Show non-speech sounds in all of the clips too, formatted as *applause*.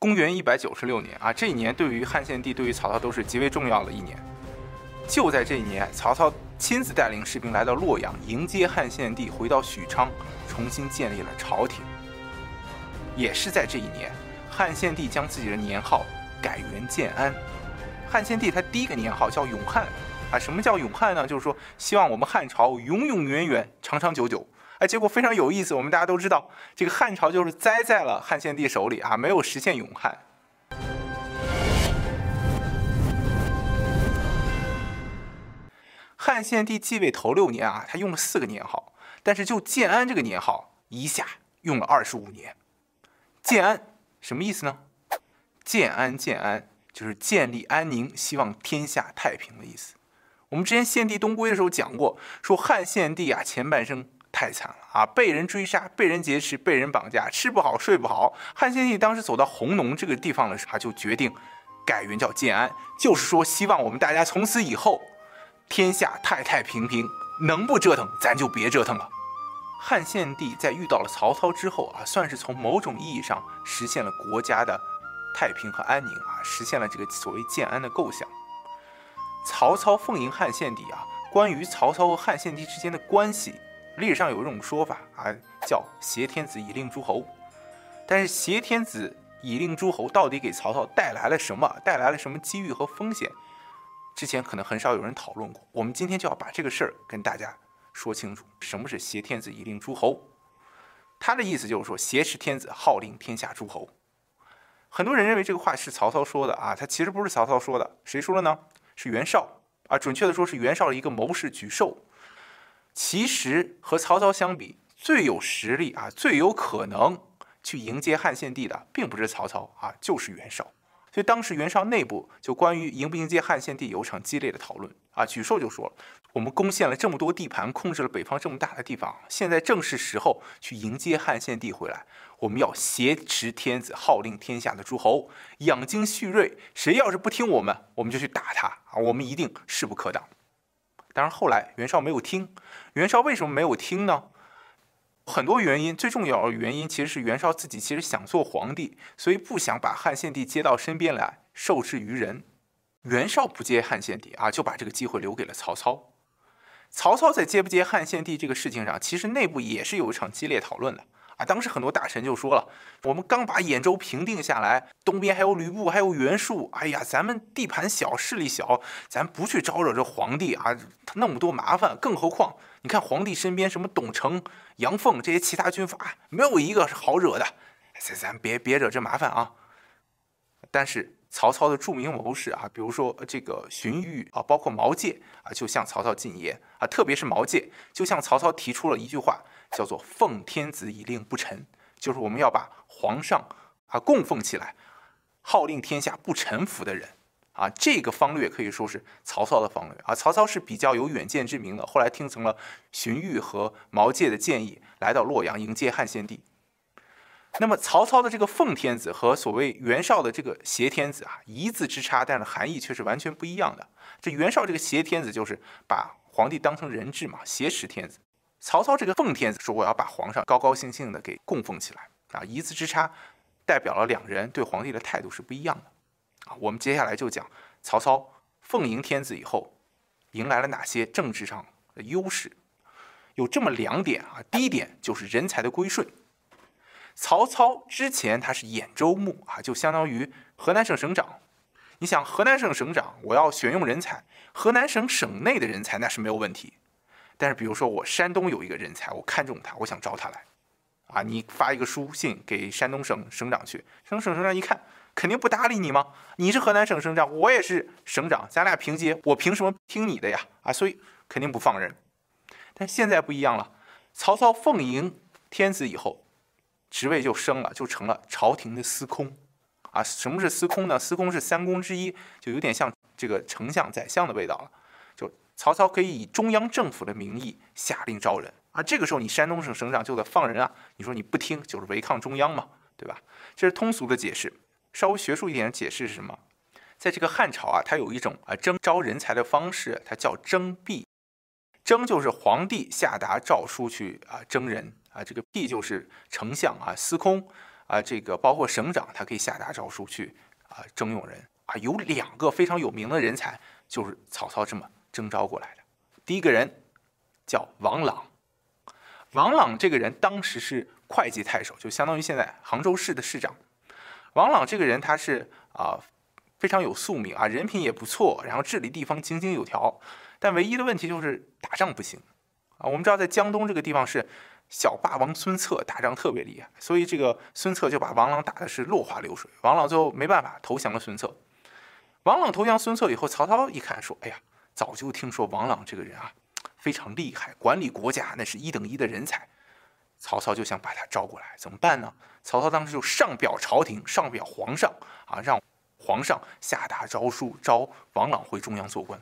公元一百九十六年啊，这一年对于汉献帝、对于曹操都是极为重要的一年。就在这一年，曹操亲自带领士兵来到洛阳，迎接汉献帝回到许昌，重新建立了朝廷。也是在这一年，汉献帝将自己的年号改元建安。汉献帝他第一个年号叫永汉啊，什么叫永汉呢？就是说希望我们汉朝永永远远、长长久久。哎，结果非常有意思，我们大家都知道，这个汉朝就是栽在了汉献帝手里啊，没有实现永汉。汉献帝继位头六年啊，他用了四个年号，但是就建安这个年号一下用了二十五年。建安什么意思呢？建安建安就是建立安宁，希望天下太平的意思。我们之前献帝东归的时候讲过，说汉献帝啊前半生太惨了啊，被人追杀，被人劫持，被人绑架，吃不好睡不好。汉献帝当时走到弘农这个地方的时候，他就决定改元叫建安，就是说希望我们大家从此以后。天下太太平平，能不折腾咱就别折腾了。汉献帝在遇到了曹操之后啊，算是从某种意义上实现了国家的太平和安宁啊，实现了这个所谓建安的构想。曹操奉迎汉献帝啊，关于曹操和汉献帝之间的关系，历史上有一种说法啊，叫挟天子以令诸侯。但是挟天子以令诸侯到底给曹操带来了什么？带来了什么机遇和风险？之前可能很少有人讨论过，我们今天就要把这个事儿跟大家说清楚。什么是挟天子以令诸侯？他的意思就是说，挟持天子号令天下诸侯。很多人认为这个话是曹操说的啊，他其实不是曹操说的，谁说的呢？是袁绍啊，准确的说是袁绍的一个谋士沮授。其实和曹操相比，最有实力啊，最有可能去迎接汉献帝的，并不是曹操啊，就是袁绍。所以当时袁绍内部就关于迎不迎接汉献帝有场激烈的讨论啊。沮授就说了：“我们攻陷了这么多地盘，控制了北方这么大的地方，现在正是时候去迎接汉献帝回来。我们要挟持天子，号令天下的诸侯，养精蓄锐。谁要是不听我们，我们就去打他啊！我们一定势不可挡。”当然后来袁绍没有听。袁绍为什么没有听呢？很多原因，最重要的原因其实是袁绍自己其实想做皇帝，所以不想把汉献帝接到身边来受制于人。袁绍不接汉献帝啊，就把这个机会留给了曹操。曹操在接不接汉献帝这个事情上，其实内部也是有一场激烈讨论的啊。当时很多大臣就说了：“我们刚把兖州平定下来，东边还有吕布，还有袁术，哎呀，咱们地盘小，势力小，咱不去招惹这皇帝啊，他那么多麻烦。更何况，你看皇帝身边什么董承。”杨凤这些其他军阀没有一个是好惹的，咱咱别别惹这麻烦啊！但是曹操的著名谋士啊，比如说这个荀彧啊，包括毛玠啊，就向曹操进言啊，特别是毛玠就向曹操提出了一句话，叫做“奉天子以令不臣”，就是我们要把皇上啊供奉起来，号令天下不臣服的人。啊，这个方略可以说是曹操的方略啊。曹操是比较有远见之明的，后来听从了荀彧和毛玠的建议，来到洛阳迎接汉献帝。那么曹操的这个奉天子和所谓袁绍的这个挟天子啊，一字之差，但是含义却是完全不一样的。这袁绍这个挟天子就是把皇帝当成人质嘛，挟持天子；曹操这个奉天子说我要把皇上高高兴兴的给供奉起来啊，一字之差，代表了两人对皇帝的态度是不一样的。啊，我们接下来就讲曹操奉迎天子以后，迎来了哪些政治上的优势？有这么两点啊。第一点就是人才的归顺。曹操之前他是兖州牧啊，就相当于河南省省长。你想，河南省省长，我要选用人才，河南省省内的人才那是没有问题。但是，比如说我山东有一个人才，我看中他，我想招他来，啊，你发一个书信给山东省省长去，山东省省长一看。肯定不搭理你吗？你是河南省省长，我也是省长，咱俩平级，我凭什么听你的呀？啊，所以肯定不放人。但现在不一样了，曹操奉迎天子以后，职位就升了，就成了朝廷的司空。啊，什么是司空呢？司空是三公之一，就有点像这个丞相、宰相的味道了。曹操可以以中央政府的名义下令招人啊，这个时候你山东省省长就得放人啊。你说你不听，就是违抗中央嘛，对吧？这是通俗的解释。稍微学术一点的解释是什么？在这个汉朝啊，它有一种啊征招人才的方式，它叫征辟。征就是皇帝下达诏书去啊征人啊，这个辟就是丞相啊司空啊，这个包括省长，他可以下达诏书去啊征用人啊。有两个非常有名的人才，就是曹操这么征召过来的。第一个人叫王朗，王朗这个人当时是会稽太守，就相当于现在杭州市的市长。王朗这个人他是啊非常有宿命啊，人品也不错，然后治理地方井井有条。但唯一的问题就是打仗不行啊。我们知道在江东这个地方是。小霸王孙策打仗特别厉害，所以这个孙策就把王朗打的是落花流水。王朗最后没办法投降了孙策。王朗投降孙策以后，曹操一看说：“哎呀，早就听说王朗这个人啊 *tsk* 非常厉害，管理国家那是一等一的人才。”曹操就想把他招过来，怎么办呢？曹操当时就上表朝廷，上表皇上啊，让皇上下达诏书，招王朗回中央做官。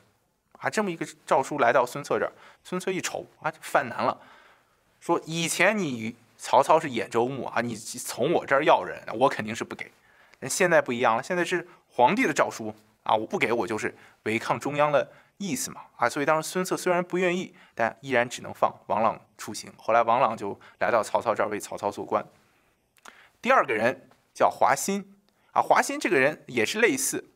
啊，这么一个诏书来到孙策这儿，孙策一瞅啊，就犯难了。说以前你曹操是兖州牧啊，你从我这儿要人，我肯定是不给。现在不一样了，现在是皇帝的诏书啊，我不给我就是违抗中央的意思嘛啊，所以当时孙策虽然不愿意，但依然只能放王朗出行。后来王朗就来到曹操这儿为曹操做官。第二个人叫华歆啊，华歆这个人也是类似，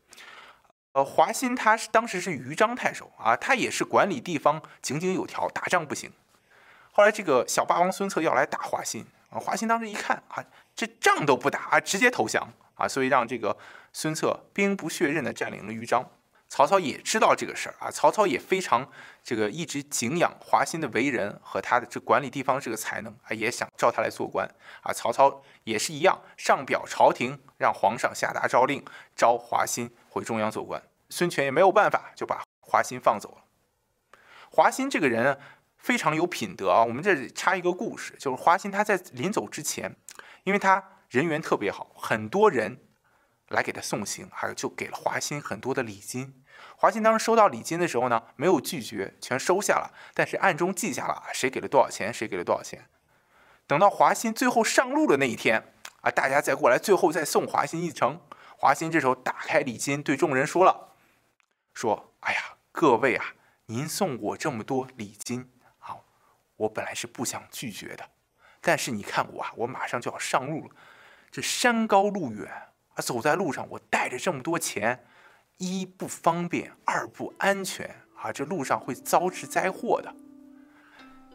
呃，华歆他是当时是豫章太守啊，他也是管理地方井井有条，打仗不行。后来这个小霸王孙策要来打华歆啊，华歆当时一看啊，这仗都不打啊，直接投降啊，所以让这个孙策兵不血刃的占领了豫章。曹操也知道这个事儿啊，曹操也非常这个一直敬仰华歆的为人和他的这管理地方这个才能啊，也想召他来做官啊。曹操也是一样，上表朝廷，让皇上下达诏令，召华歆回中央做官。孙权也没有办法，就把华歆放走了。华歆这个人。非常有品德啊！我们这里插一个故事，就是华歆他在临走之前，因为他人缘特别好，很多人来给他送行，还有就给了华歆很多的礼金。华歆当时收到礼金的时候呢，没有拒绝，全收下了，但是暗中记下了谁给了多少钱，谁给了多少钱。等到华歆最后上路的那一天啊，大家再过来，最后再送华歆一程。华歆这时候打开礼金，对众人说了：“说，哎呀，各位啊，您送我这么多礼金啊。”我本来是不想拒绝的，但是你看我啊，我马上就要上路了。这山高路远啊，走在路上，我带着这么多钱，一不方便，二不安全啊，这路上会遭致灾祸的。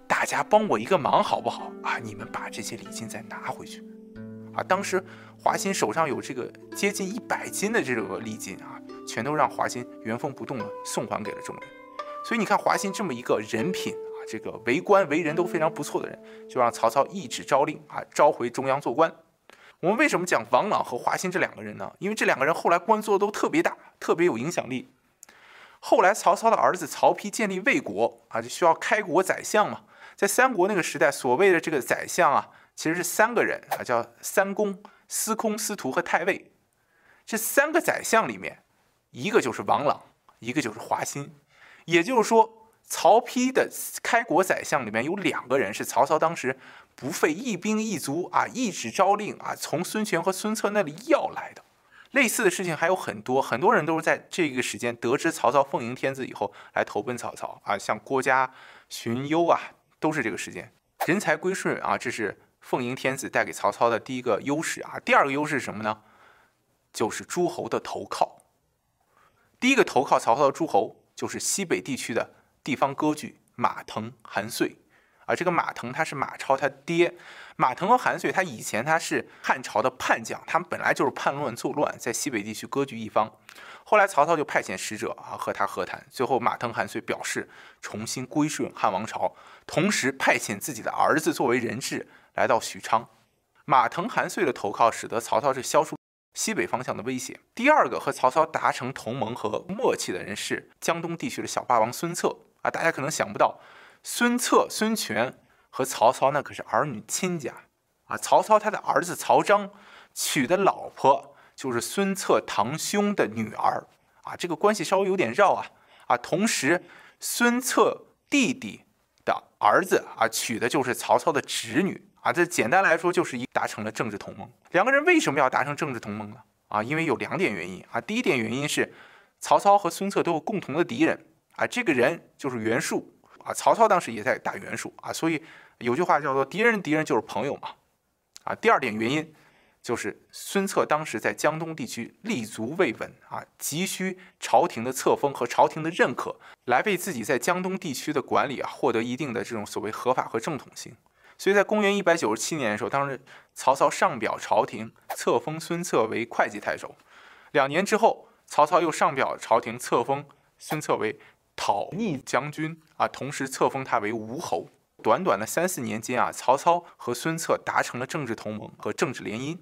大家帮我一个忙好不好啊？你们把这些礼金再拿回去啊。当时华歆手上有这个接近一百斤的这个礼金啊，全都让华歆原封不动的送还给了众人。所以你看华歆这么一个人品啊。这个为官为人都非常不错的人，就让曹操一纸诏令啊，召回中央做官。我们为什么讲王朗和华歆这两个人呢？因为这两个人后来官做都特别大，特别有影响力。后来曹操的儿子曹丕建立魏国啊，就需要开国宰相嘛。在三国那个时代，所谓的这个宰相啊，其实是三个人啊，叫三公：司空、司徒和太尉。这三个宰相里面，一个就是王朗，一个就是华歆，也就是说。曹丕的开国宰相里面有两个人是曹操当时不费一兵一卒啊，一纸诏令啊，从孙权和孙策那里要来的。类似的事情还有很多，很多人都是在这个时间得知曹操奉迎天子以后来投奔曹操啊，像郭嘉、荀攸啊，都是这个时间。人才归顺啊，这是奉迎天子带给曹操的第一个优势啊。第二个优势是什么呢？就是诸侯的投靠。第一个投靠曹操的诸侯就是西北地区的。地方割据马腾、韩遂，啊，这个马腾他是马超他爹。马腾和韩遂他以前他是汉朝的叛将，他们本来就是叛乱作乱，在西北地区割据一方。后来曹操就派遣使者啊和他和谈，最后马腾、韩遂表示重新归顺汉王朝，同时派遣自己的儿子作为人质来到许昌。马腾、韩遂的投靠，使得曹操是消除西北方向的威胁。第二个和曹操达成同盟和默契的人是江东地区的小霸王孙策。啊，大家可能想不到，孙策、孙权和曹操那可是儿女亲家啊！曹操他的儿子曹彰娶的老婆就是孙策堂兄的女儿啊，这个关系稍微有点绕啊啊！同时，孙策弟弟的儿子啊娶的就是曹操的侄女啊，这简单来说就是一达成了政治同盟。两个人为什么要达成政治同盟呢？啊，因为有两点原因啊。第一点原因是曹操和孙策都有共同的敌人。啊，这个人就是袁术啊，曹操当时也在打袁术啊，所以有句话叫做“敌人敌人就是朋友”嘛。啊，第二点原因就是孙策当时在江东地区立足未稳啊，急需朝廷的册封和朝廷的认可，来为自己在江东地区的管理啊获得一定的这种所谓合法和正统性。所以在公元一百九十七年的时候，当时曹操上表朝廷册封孙策为会稽太守。两年之后，曹操又上表朝廷册封孙策为讨逆将军啊，同时册封他为吴侯。短短的三四年间啊，曹操和孙策达成了政治同盟和政治联姻。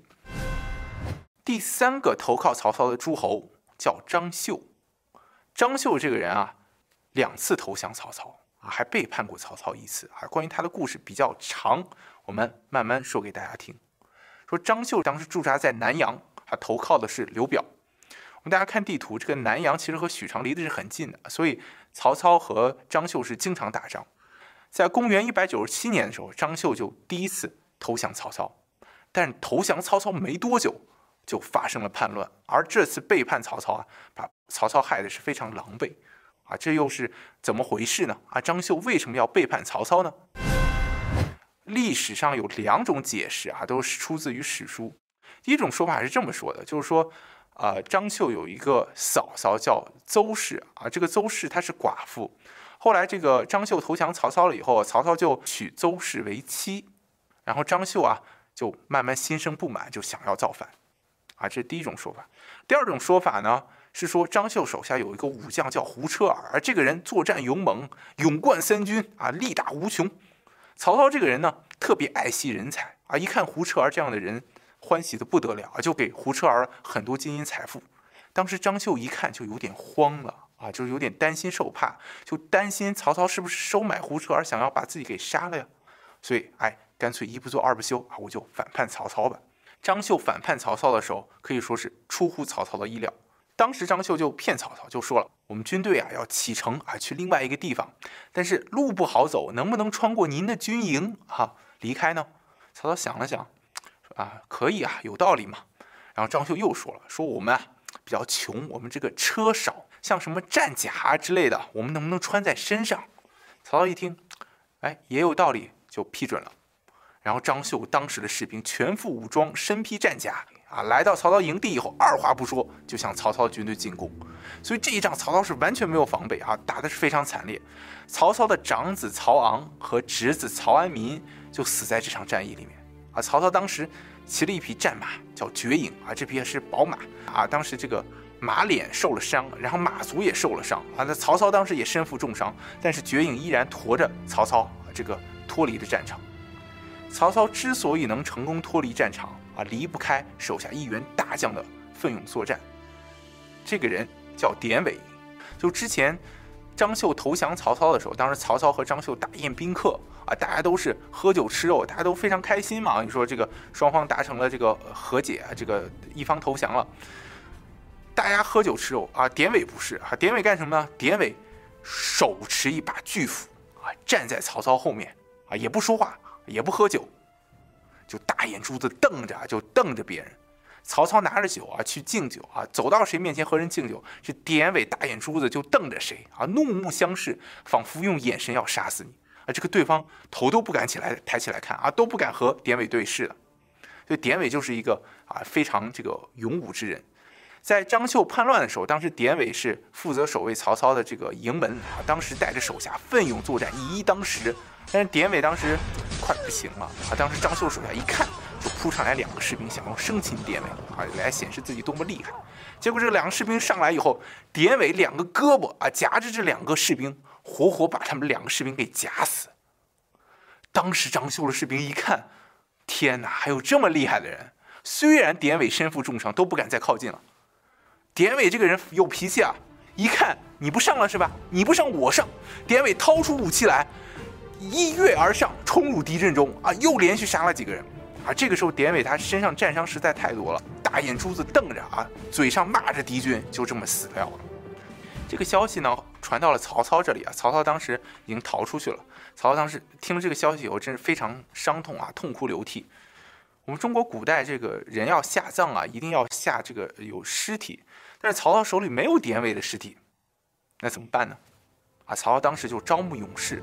第三个投靠曹操的诸侯叫张绣。张绣这个人啊，两次投降曹操啊，还背叛过曹操一次啊。关于他的故事比较长，我们慢慢说给大家听。说张绣当时驻扎在南阳，他投靠的是刘表。我们大家看地图，这个南阳其实和许昌离的是很近的，所以曹操和张绣是经常打仗。在公元一百九十七年的时候，张绣就第一次投降曹操，但投降曹操没多久。就发生了叛乱，而这次背叛曹操啊，把曹操害的是非常狼狈，啊，这又是怎么回事呢？啊，张绣为什么要背叛曹操呢？历史上有两种解释啊，都是出自于史书。第一种说法是这么说的，就是说，啊，张绣有一个嫂嫂叫邹氏啊，这个邹氏她是寡妇，后来这个张绣投降曹操了以后，曹操就娶邹氏为妻，然后张绣啊就慢慢心生不满，就想要造反。啊，这是第一种说法。第二种说法呢，是说张绣手下有一个武将叫胡车儿，这个人作战勇猛，勇冠三军啊，力大无穷。曹操这个人呢，特别爱惜人才啊，一看胡车儿这样的人，欢喜的不得了啊，就给胡车儿很多金银财富。当时张绣一看就有点慌了啊，就是有点担心受怕，就担心曹操是不是收买胡车儿，想要把自己给杀了呀？所以，哎，干脆一不做二不休啊，我就反叛曹操吧。张绣反叛曹操的时候，可以说是出乎曹操的意料。当时张绣就骗曹操，就说了：“我们军队啊要启程啊去另外一个地方，但是路不好走，能不能穿过您的军营啊离开呢？”曹操想了想，：“啊，可以啊，有道理嘛。”然后张绣又说了：“说我们啊比较穷，我们这个车少，像什么战甲之类的，我们能不能穿在身上？”曹操一听，哎，也有道理，就批准了。然后张绣当时的士兵全副武装，身披战甲啊，来到曹操营地以后，二话不说就向曹操军队进攻。所以这一仗曹操是完全没有防备啊，打的是非常惨烈。曹操的长子曹昂和侄子曹安民就死在这场战役里面啊。曹操当时骑了一匹战马，叫绝影啊，这匹是宝马啊。当时这个马脸受了伤，然后马足也受了伤啊。那曹操当时也身负重伤，但是绝影依然驮着曹操这个脱离了战场。曹操之所以能成功脱离战场啊，离不开手下一员大将的奋勇作战。这个人叫典韦。就之前张绣投降曹操的时候，当时曹操和张绣大宴宾客啊，大家都是喝酒吃肉，大家都非常开心嘛。你说这个双方达成了这个和解啊，这个一方投降了，大家喝酒吃肉啊。典韦不是啊，典韦干什么呢？典韦手持一把巨斧啊，站在曹操后面啊，也不说话。也不喝酒，就大眼珠子瞪着，就瞪着别人。曹操拿着酒啊去敬酒啊，走到谁面前和人敬酒，这典韦大眼珠子就瞪着谁啊，怒目相视，仿佛用眼神要杀死你啊。这个对方头都不敢起来抬起来看啊，都不敢和典韦对视的。所以典韦就是一个啊非常这个勇武之人。在张绣叛乱的时候，当时典韦是负责守卫曹操的这个营门啊，当时带着手下奋勇作战，以一当十。但是典韦当时快不行了啊！当时张绣手下一看，就扑上来两个士兵，想要生擒典韦啊，来显示自己多么厉害。结果这两个士兵上来以后，典韦两个胳膊啊夹着这两个士兵，活活把他们两个士兵给夹死。当时张绣的士兵一看，天哪，还有这么厉害的人！虽然典韦身负重伤，都不敢再靠近了。典韦这个人有脾气啊，一看你不上了是吧？你不上我上。典韦掏出武器来。一跃而上，冲入敌阵中啊！又连续杀了几个人啊！这个时候，典韦他身上战伤实在太多了，大眼珠子瞪着啊，嘴上骂着敌军，就这么死掉了。这个消息呢，传到了曹操这里啊。曹操当时已经逃出去了。曹操当时听了这个消息以后，真是非常伤痛啊，痛哭流涕。我们中国古代这个人要下葬啊，一定要下这个有尸体，但是曹操手里没有典韦的尸体，那怎么办呢？啊，曹操当时就招募勇士。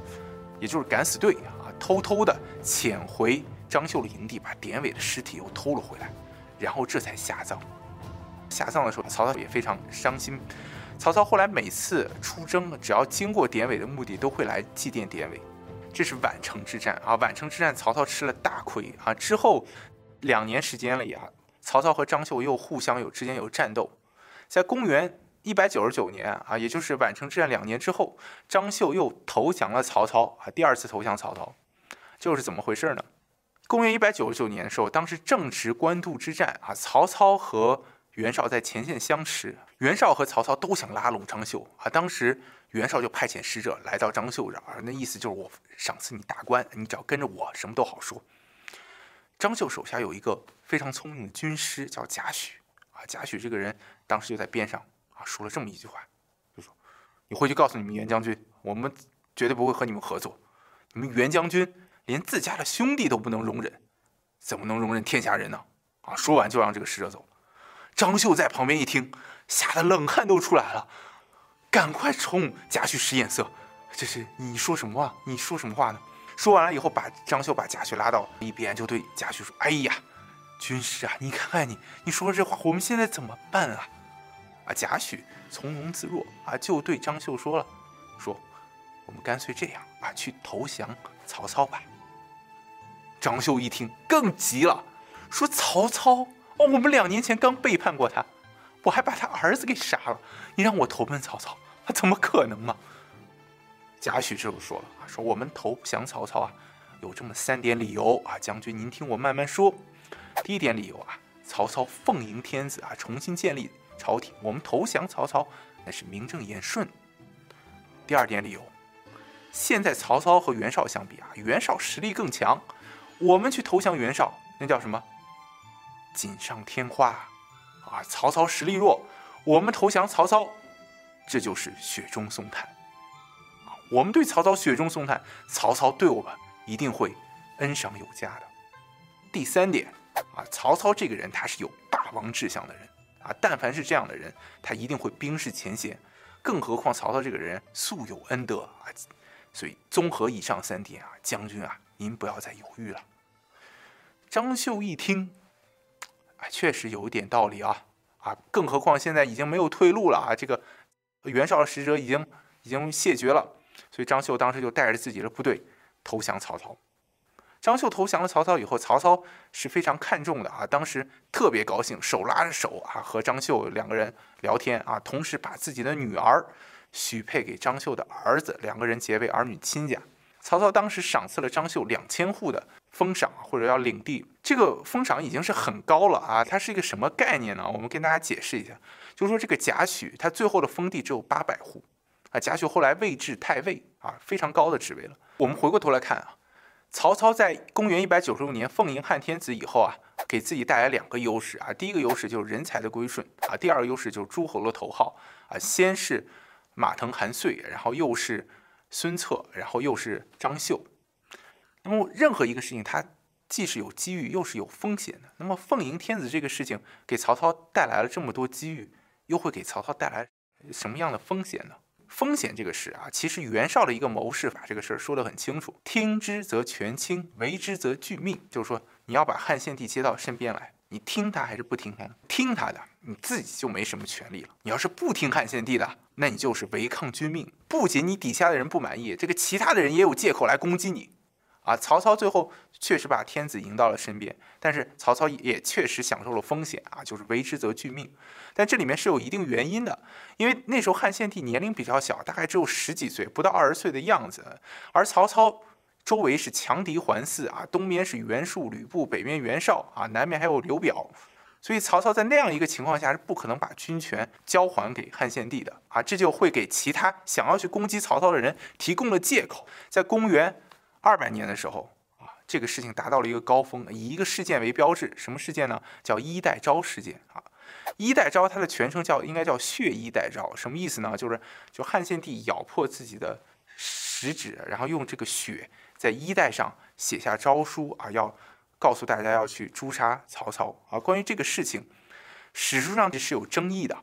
也就是敢死队啊，偷偷的潜回张绣的营地，把典韦的尸体又偷了回来，然后这才下葬。下葬的时候，曹操也非常伤心。曹操后来每次出征，只要经过典韦的墓地，都会来祭奠典韦。这是宛城之战啊！宛城之战，曹操吃了大亏啊！之后两年时间里啊，曹操和张绣又互相有之间有战斗。在公元一百九十九年啊，也就是宛城之战两年之后，张绣又投降了曹操啊，第二次投降曹操，就是怎么回事呢？公元一百九十九年的时候，当时正值官渡之战啊，曹操和袁绍在前线相持，袁绍和曹操都想拉拢张绣啊。当时袁绍就派遣使者来到张绣这儿，那意思就是我赏赐你大官，你只要跟着我，什么都好说。张绣手下有一个非常聪明的军师，叫贾诩啊。贾诩这个人当时就在边上啊，说了这么一句话，就说：“你回去告诉你们袁将军，我们绝对不会和你们合作。你们袁将军连自家的兄弟都不能容忍，怎么能容忍天下人呢？”啊，说完就让这个使者走。张绣在旁边一听，吓得冷汗都出来了，赶快冲贾诩使眼色。这是你说什么话？你说什么话呢？说完了以后，把张绣把贾诩拉到一边，就对贾诩说：“哎呀，军师啊，你看看你，你说这话，我们现在怎么办啊？”啊，贾诩从容自若啊，就对张绣说了：“说我们干脆这样啊，去投降曹操吧。”张绣一听更急了，说：“曹操。”哦，我们两年前刚背叛过他，我还把他儿子给杀了。你让我投奔曹操，他怎么可能嘛？贾诩这就说了说我们投降曹操啊，有这么三点理由啊，将军您听我慢慢说。第一点理由啊，曹操奉迎天子啊，重新建立朝廷，我们投降曹操那是名正言顺。第二点理由，现在曹操和袁绍相比啊，袁绍实力更强，我们去投降袁绍，那叫什么？锦上添花，啊！曹操实力弱，我们投降曹操，这就是雪中送炭。我们对曹操雪中送炭，曹操对我们一定会恩赏有加的。第三点，啊，曹操这个人他是有霸王志向的人，啊，但凡是这样的人，他一定会冰释前嫌。更何况曹操这个人素有恩德啊，所以综合以上三点啊，将军啊，您不要再犹豫了。张绣一听。确实有一点道理啊，啊，更何况现在已经没有退路了啊！这个袁绍的使者已经已经谢绝了，所以张绣当时就带着自己的部队投降曹操。张绣投降了曹操以后，曹操是非常看重的啊，当时特别高兴，手拉着手啊，和张绣两个人聊天啊，同时把自己的女儿许配给张绣的儿子，两个人结为儿女亲家。曹操当时赏赐了张绣两千户的。封赏或者要领地，这个封赏已经是很高了啊！它是一个什么概念呢？我们跟大家解释一下，就是说这个贾诩他最后的封地只有八百户啊。贾诩后来位至太尉啊，非常高的职位了。我们回过头来看啊，曹操在公元一百九十六年奉迎汉天子以后啊，给自己带来两个优势啊。第一个优势就是人才的归顺啊，第二个优势就是诸侯的头号啊。先是马腾、韩遂，然后又是孙策，然后又是张绣。那么任何一个事情，它既是有机遇，又是有风险的。那么奉迎天子这个事情，给曹操带来了这么多机遇，又会给曹操带来什么样的风险呢？风险这个事啊，其实袁绍的一个谋士把这个事儿说得很清楚：听之则全清，为之则拒命。就是说，你要把汉献帝接到身边来，你听他还是不听他？听他的，你自己就没什么权利了；你要是不听汉献帝的，那你就是违抗君命。不仅你底下的人不满意，这个其他的人也有借口来攻击你。啊，曹操最后确实把天子迎到了身边，但是曹操也确实享受了风险啊，就是为之则俱命。但这里面是有一定原因的，因为那时候汉献帝年龄比较小，大概只有十几岁，不到二十岁的样子，而曹操周围是强敌环伺啊，东边是袁术、吕布，北边袁绍啊，南面还有刘表，所以曹操在那样一个情况下是不可能把军权交还给汉献帝的啊，这就会给其他想要去攻击曹操的人提供了借口，在公元。二百年的时候啊，这个事情达到了一个高峰，以一个事件为标志，什么事件呢？叫衣带诏事件啊。衣带诏它的全称叫应该叫血衣带诏，什么意思呢？就是就汉献帝咬破自己的食指，然后用这个血在衣带上写下诏书啊，要告诉大家要去诛杀曹操啊。关于这个事情，史书上是有争议的。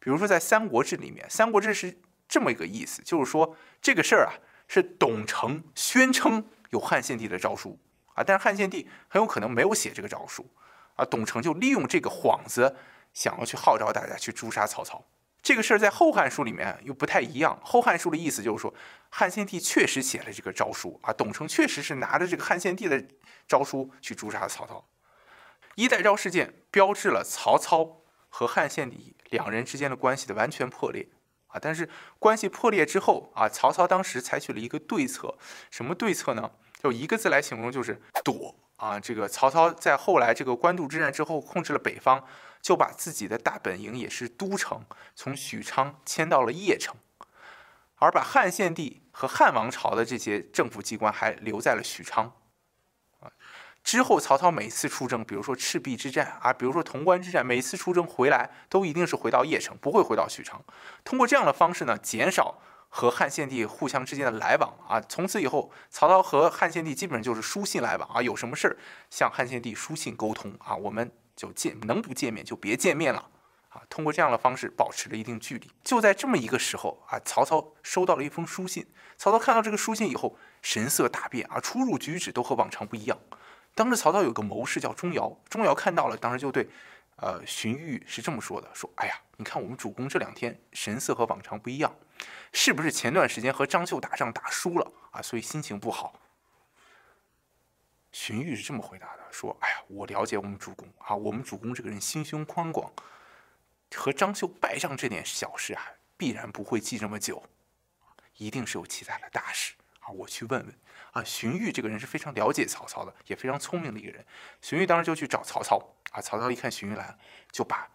比如说在《三国志》里面，《三国志》是这么一个意思，就是说这个事儿啊。是董承宣称有汉献帝的诏书啊，但是汉献帝很有可能没有写这个诏书啊，董承就利用这个幌子，想要去号召大家去诛杀曹操。这个事儿在《后汉书》里面又不太一样，《后汉书》的意思就是说，汉献帝确实写了这个诏书啊，董承确实是拿着这个汉献帝的诏书去诛杀曹操。衣带诏事件标志了曹操和汉献帝两人之间的关系的完全破裂啊！但是关系破裂之后啊，曹操当时采取了一个对策，什么对策呢？就一个字来形容，就是躲啊！这个曹操在后来这个官渡之战之后，控制了北方，就把自己的大本营也是都城，从许昌迁到了邺城，而把汉献帝和汉王朝的这些政府机关还留在了许昌。之后，曹操每次出征，比如说赤壁之战啊，比如说潼关之战，每次出征回来都一定是回到邺城，不会回到许昌。通过这样的方式呢，减少和汉献帝互相之间的来往啊。从此以后，曹操和汉献帝基本上就是书信来往啊，有什么事儿向汉献帝书信沟通啊，我们就见能不见面就别见面了啊。通过这样的方式保持了一定距离。就在这么一个时候啊，曹操收到了一封书信。曹操看到这个书信以后，神色大变啊，出入举止都和往常不一样。当时曹操有个谋士叫钟繇，钟繇看到了，当时就对，呃，荀彧是这么说的：说，哎呀，你看我们主公这两天神色和往常不一样，是不是前段时间和张绣打仗打输了啊？所以心情不好。荀彧是这么回答的：说，哎呀，我了解我们主公啊，我们主公这个人心胸宽广，和张绣败仗这点小事啊，必然不会记这么久，一定是有其他的大事啊，我去问问。啊，荀彧这个人是非常了解曹操的，也非常聪明的一个人。荀彧当时就去找曹操。啊，曹操一看荀彧来了，就把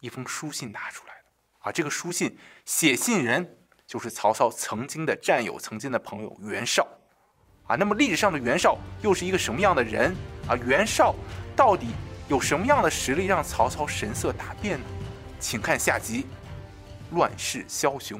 一封书信拿出来了。啊，这个书信写信人就是曹操曾经的战友、曾经的朋友袁绍。啊，那么历史上的袁绍又是一个什么样的人？啊，袁绍到底有什么样的实力让曹操神色大变呢？请看下集《乱世枭雄》。